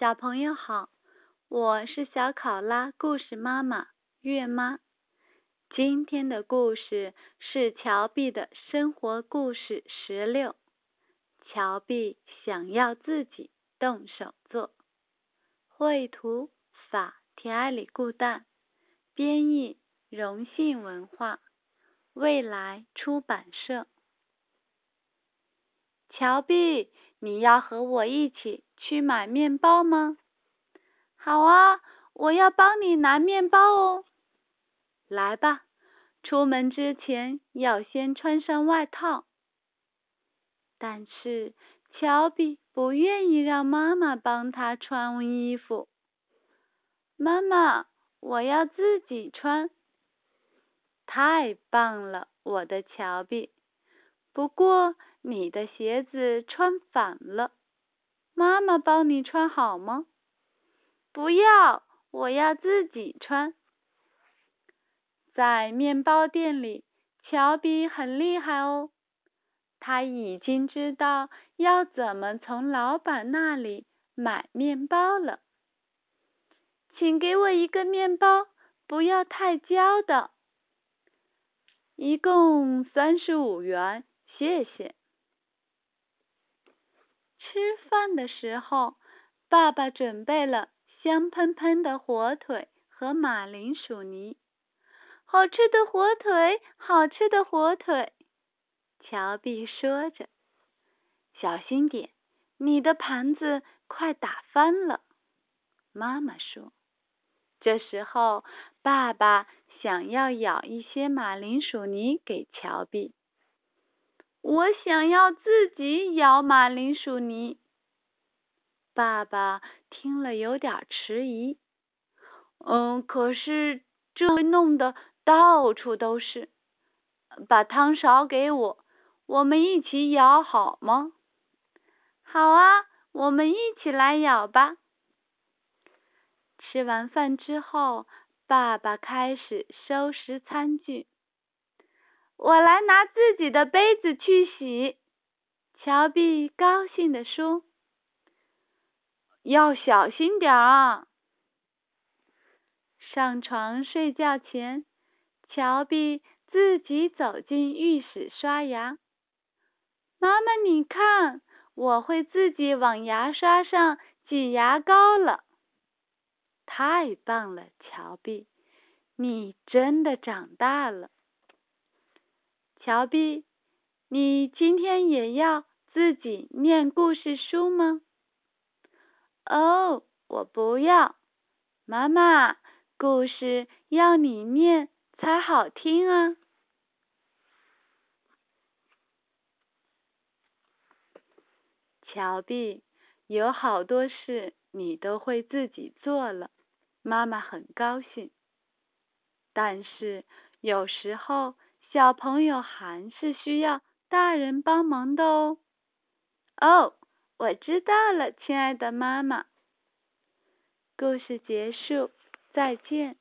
小朋友好，我是小考拉故事妈妈月妈。今天的故事是乔碧的生活故事十六。乔碧想要自己动手做。绘图法提埃里固旦，编译荣信文化，未来出版社。乔碧，你要和我一起去买面包吗？好啊，我要帮你拿面包哦。来吧，出门之前要先穿上外套。但是乔比不愿意让妈妈帮他穿衣服。妈妈，我要自己穿。太棒了，我的乔比。不过。你的鞋子穿反了，妈妈帮你穿好吗？不要，我要自己穿。在面包店里，乔比很厉害哦，他已经知道要怎么从老板那里买面包了。请给我一个面包，不要太焦的。一共三十五元，谢谢。吃饭的时候，爸爸准备了香喷喷的火腿和马铃薯泥。好吃的火腿，好吃的火腿。乔碧说着：“小心点，你的盘子快打翻了。”妈妈说。这时候，爸爸想要舀一些马铃薯泥给乔碧。我想要自己舀马铃薯泥。爸爸听了有点迟疑。嗯，可是这会弄得到处都是。把汤勺给我，我们一起舀好吗？好啊，我们一起来舀吧。吃完饭之后，爸爸开始收拾餐具。我来拿自己的杯子去洗，乔碧高兴地说：“要小心点啊！”上床睡觉前，乔碧自己走进浴室刷牙。妈妈，你看，我会自己往牙刷上挤牙膏了。太棒了，乔碧，你真的长大了。乔碧，你今天也要自己念故事书吗？哦，我不要。妈妈，故事要你念才好听啊。乔碧，有好多事你都会自己做了，妈妈很高兴。但是有时候。小朋友还是需要大人帮忙的哦。哦，我知道了，亲爱的妈妈。故事结束，再见。